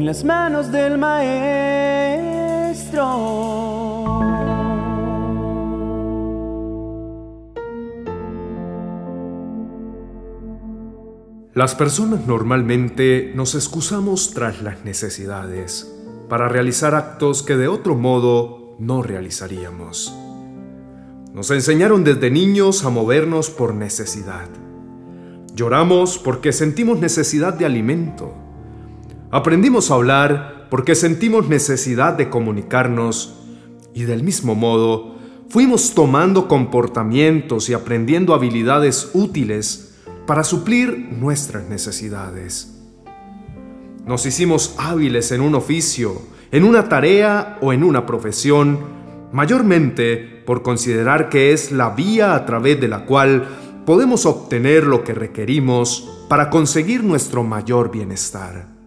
en las manos del Maestro. Las personas normalmente nos excusamos tras las necesidades para realizar actos que de otro modo no realizaríamos. Nos enseñaron desde niños a movernos por necesidad. Lloramos porque sentimos necesidad de alimento. Aprendimos a hablar porque sentimos necesidad de comunicarnos y del mismo modo fuimos tomando comportamientos y aprendiendo habilidades útiles para suplir nuestras necesidades. Nos hicimos hábiles en un oficio, en una tarea o en una profesión, mayormente por considerar que es la vía a través de la cual podemos obtener lo que requerimos para conseguir nuestro mayor bienestar.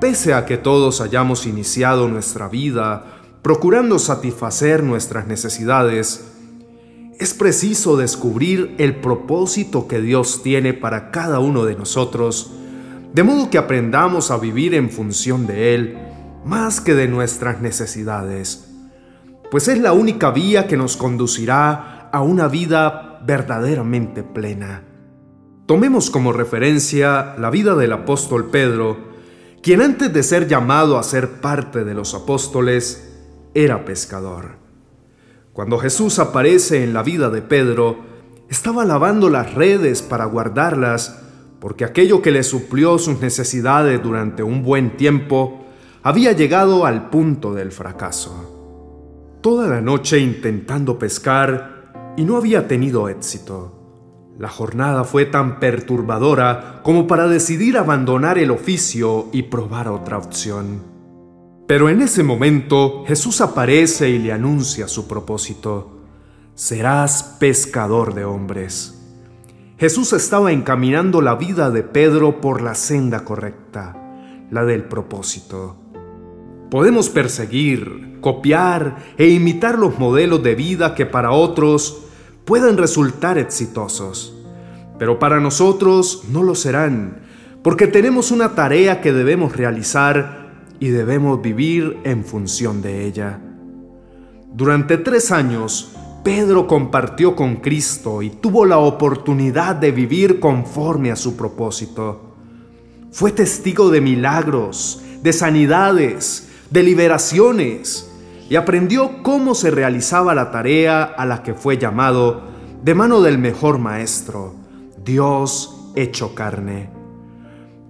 Pese a que todos hayamos iniciado nuestra vida procurando satisfacer nuestras necesidades, es preciso descubrir el propósito que Dios tiene para cada uno de nosotros, de modo que aprendamos a vivir en función de Él más que de nuestras necesidades, pues es la única vía que nos conducirá a una vida verdaderamente plena. Tomemos como referencia la vida del apóstol Pedro, quien antes de ser llamado a ser parte de los apóstoles, era pescador. Cuando Jesús aparece en la vida de Pedro, estaba lavando las redes para guardarlas, porque aquello que le suplió sus necesidades durante un buen tiempo había llegado al punto del fracaso. Toda la noche intentando pescar y no había tenido éxito. La jornada fue tan perturbadora como para decidir abandonar el oficio y probar otra opción. Pero en ese momento Jesús aparece y le anuncia su propósito. Serás pescador de hombres. Jesús estaba encaminando la vida de Pedro por la senda correcta, la del propósito. Podemos perseguir, copiar e imitar los modelos de vida que para otros puedan resultar exitosos, pero para nosotros no lo serán, porque tenemos una tarea que debemos realizar y debemos vivir en función de ella. Durante tres años, Pedro compartió con Cristo y tuvo la oportunidad de vivir conforme a su propósito. Fue testigo de milagros, de sanidades, de liberaciones y aprendió cómo se realizaba la tarea a la que fue llamado de mano del mejor maestro, Dios hecho carne.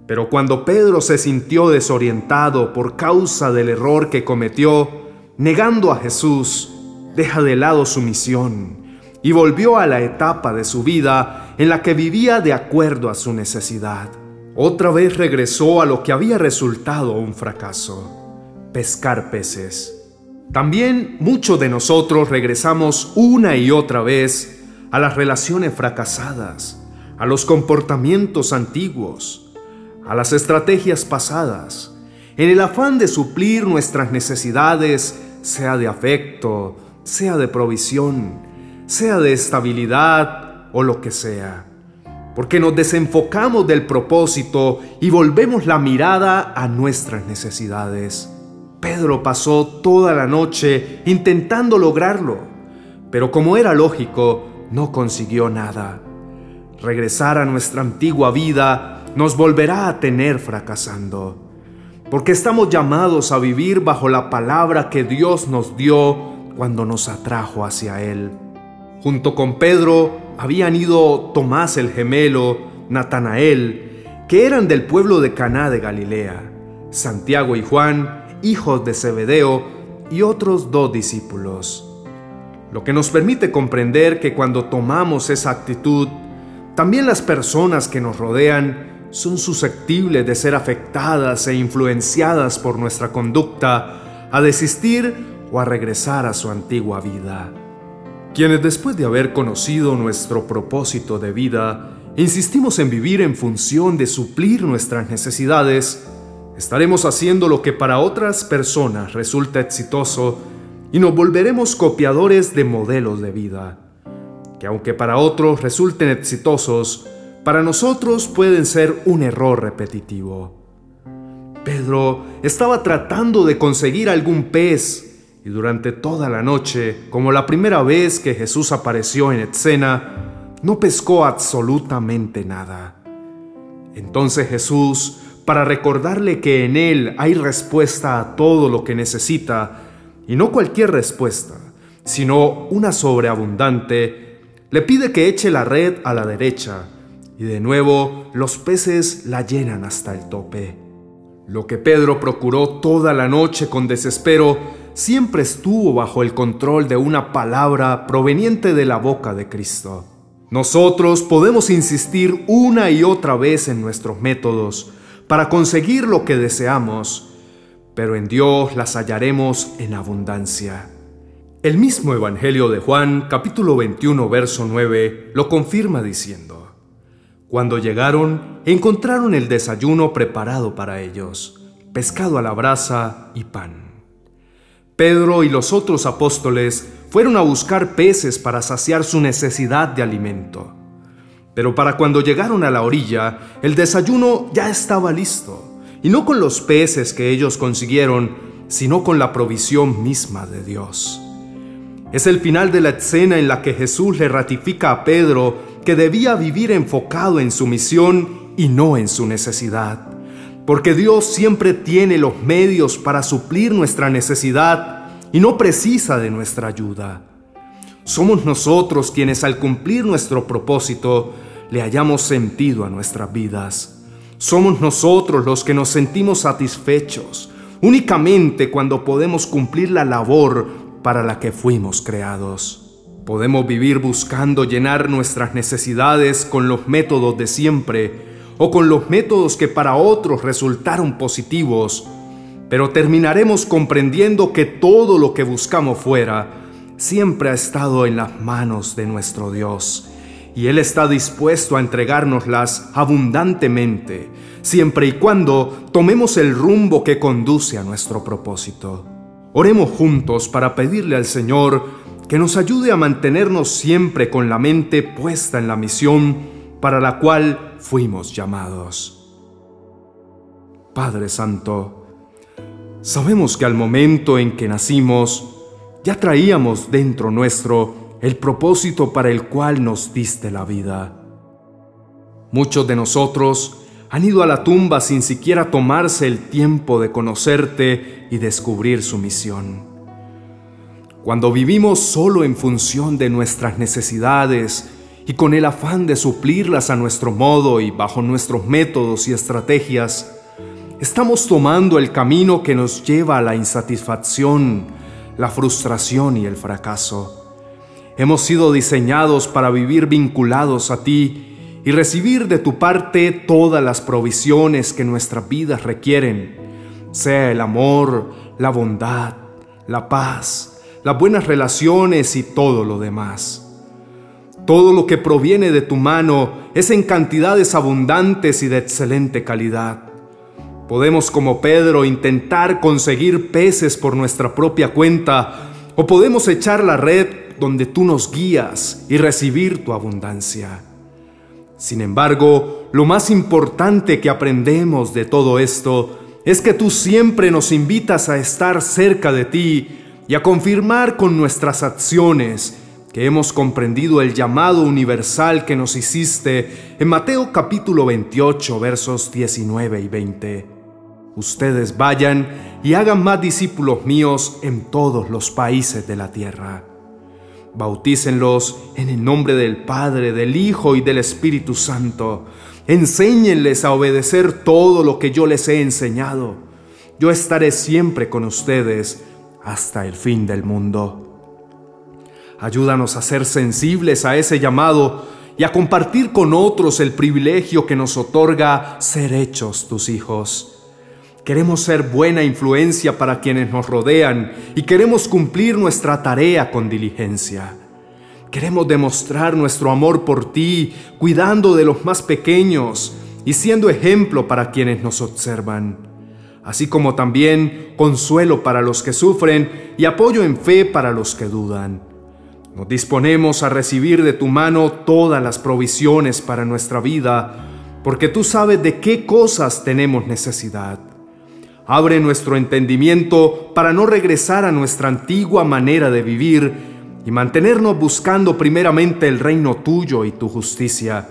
Pero cuando Pedro se sintió desorientado por causa del error que cometió, negando a Jesús, deja de lado su misión y volvió a la etapa de su vida en la que vivía de acuerdo a su necesidad. Otra vez regresó a lo que había resultado un fracaso, pescar peces. También muchos de nosotros regresamos una y otra vez a las relaciones fracasadas, a los comportamientos antiguos, a las estrategias pasadas, en el afán de suplir nuestras necesidades, sea de afecto, sea de provisión, sea de estabilidad o lo que sea. Porque nos desenfocamos del propósito y volvemos la mirada a nuestras necesidades. Pedro pasó toda la noche intentando lograrlo, pero como era lógico, no consiguió nada. Regresar a nuestra antigua vida nos volverá a tener fracasando, porque estamos llamados a vivir bajo la palabra que Dios nos dio cuando nos atrajo hacia Él. Junto con Pedro habían ido Tomás el gemelo, Natanael, que eran del pueblo de Caná de Galilea, Santiago y Juan, hijos de Zebedeo, y otros dos discípulos. Lo que nos permite comprender que cuando tomamos esa actitud, también las personas que nos rodean son susceptibles de ser afectadas e influenciadas por nuestra conducta a desistir o a regresar a su antigua vida. Quienes después de haber conocido nuestro propósito de vida, insistimos en vivir en función de suplir nuestras necesidades, estaremos haciendo lo que para otras personas resulta exitoso y nos volveremos copiadores de modelos de vida, que aunque para otros resulten exitosos, para nosotros pueden ser un error repetitivo. Pedro estaba tratando de conseguir algún pez y durante toda la noche, como la primera vez que Jesús apareció en escena, no pescó absolutamente nada. Entonces Jesús, para recordarle que en Él hay respuesta a todo lo que necesita, y no cualquier respuesta, sino una sobreabundante, le pide que eche la red a la derecha, y de nuevo los peces la llenan hasta el tope. Lo que Pedro procuró toda la noche con desespero siempre estuvo bajo el control de una palabra proveniente de la boca de Cristo. Nosotros podemos insistir una y otra vez en nuestros métodos para conseguir lo que deseamos, pero en Dios las hallaremos en abundancia. El mismo Evangelio de Juan, capítulo 21, verso 9, lo confirma diciendo, Cuando llegaron, encontraron el desayuno preparado para ellos, pescado a la brasa y pan. Pedro y los otros apóstoles fueron a buscar peces para saciar su necesidad de alimento. Pero para cuando llegaron a la orilla, el desayuno ya estaba listo, y no con los peces que ellos consiguieron, sino con la provisión misma de Dios. Es el final de la escena en la que Jesús le ratifica a Pedro que debía vivir enfocado en su misión y no en su necesidad porque Dios siempre tiene los medios para suplir nuestra necesidad y no precisa de nuestra ayuda. Somos nosotros quienes al cumplir nuestro propósito le hallamos sentido a nuestras vidas. Somos nosotros los que nos sentimos satisfechos únicamente cuando podemos cumplir la labor para la que fuimos creados. Podemos vivir buscando llenar nuestras necesidades con los métodos de siempre, o con los métodos que para otros resultaron positivos, pero terminaremos comprendiendo que todo lo que buscamos fuera siempre ha estado en las manos de nuestro Dios y Él está dispuesto a entregárnoslas abundantemente, siempre y cuando tomemos el rumbo que conduce a nuestro propósito. Oremos juntos para pedirle al Señor que nos ayude a mantenernos siempre con la mente puesta en la misión para la cual fuimos llamados. Padre Santo, sabemos que al momento en que nacimos, ya traíamos dentro nuestro el propósito para el cual nos diste la vida. Muchos de nosotros han ido a la tumba sin siquiera tomarse el tiempo de conocerte y descubrir su misión. Cuando vivimos solo en función de nuestras necesidades y con el afán de suplirlas a nuestro modo y bajo nuestros métodos y estrategias, estamos tomando el camino que nos lleva a la insatisfacción, la frustración y el fracaso. Hemos sido diseñados para vivir vinculados a ti y recibir de tu parte todas las provisiones que nuestras vidas requieren, sea el amor, la bondad, la paz, las buenas relaciones y todo lo demás. Todo lo que proviene de tu mano es en cantidades abundantes y de excelente calidad. Podemos como Pedro intentar conseguir peces por nuestra propia cuenta o podemos echar la red donde tú nos guías y recibir tu abundancia. Sin embargo, lo más importante que aprendemos de todo esto es que tú siempre nos invitas a estar cerca de ti y a confirmar con nuestras acciones que hemos comprendido el llamado universal que nos hiciste en Mateo capítulo 28 versos 19 y 20. Ustedes vayan y hagan más discípulos míos en todos los países de la tierra. Bautícenlos en el nombre del Padre, del Hijo y del Espíritu Santo. Enséñenles a obedecer todo lo que yo les he enseñado. Yo estaré siempre con ustedes hasta el fin del mundo. Ayúdanos a ser sensibles a ese llamado y a compartir con otros el privilegio que nos otorga ser hechos tus hijos. Queremos ser buena influencia para quienes nos rodean y queremos cumplir nuestra tarea con diligencia. Queremos demostrar nuestro amor por ti, cuidando de los más pequeños y siendo ejemplo para quienes nos observan, así como también consuelo para los que sufren y apoyo en fe para los que dudan. Nos disponemos a recibir de tu mano todas las provisiones para nuestra vida, porque tú sabes de qué cosas tenemos necesidad. Abre nuestro entendimiento para no regresar a nuestra antigua manera de vivir y mantenernos buscando primeramente el reino tuyo y tu justicia,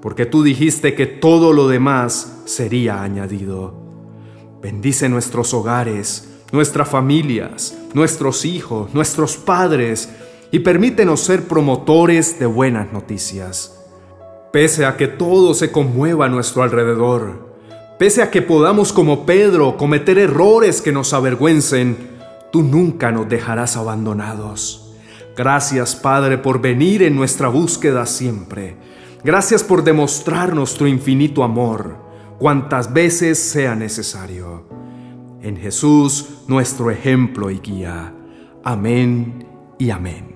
porque tú dijiste que todo lo demás sería añadido. Bendice nuestros hogares, nuestras familias, nuestros hijos, nuestros padres, y permítenos ser promotores de buenas noticias. Pese a que todo se conmueva a nuestro alrededor, pese a que podamos como Pedro cometer errores que nos avergüencen, tú nunca nos dejarás abandonados. Gracias Padre por venir en nuestra búsqueda siempre. Gracias por demostrarnos tu infinito amor, cuantas veces sea necesario. En Jesús, nuestro ejemplo y guía. Amén y amén.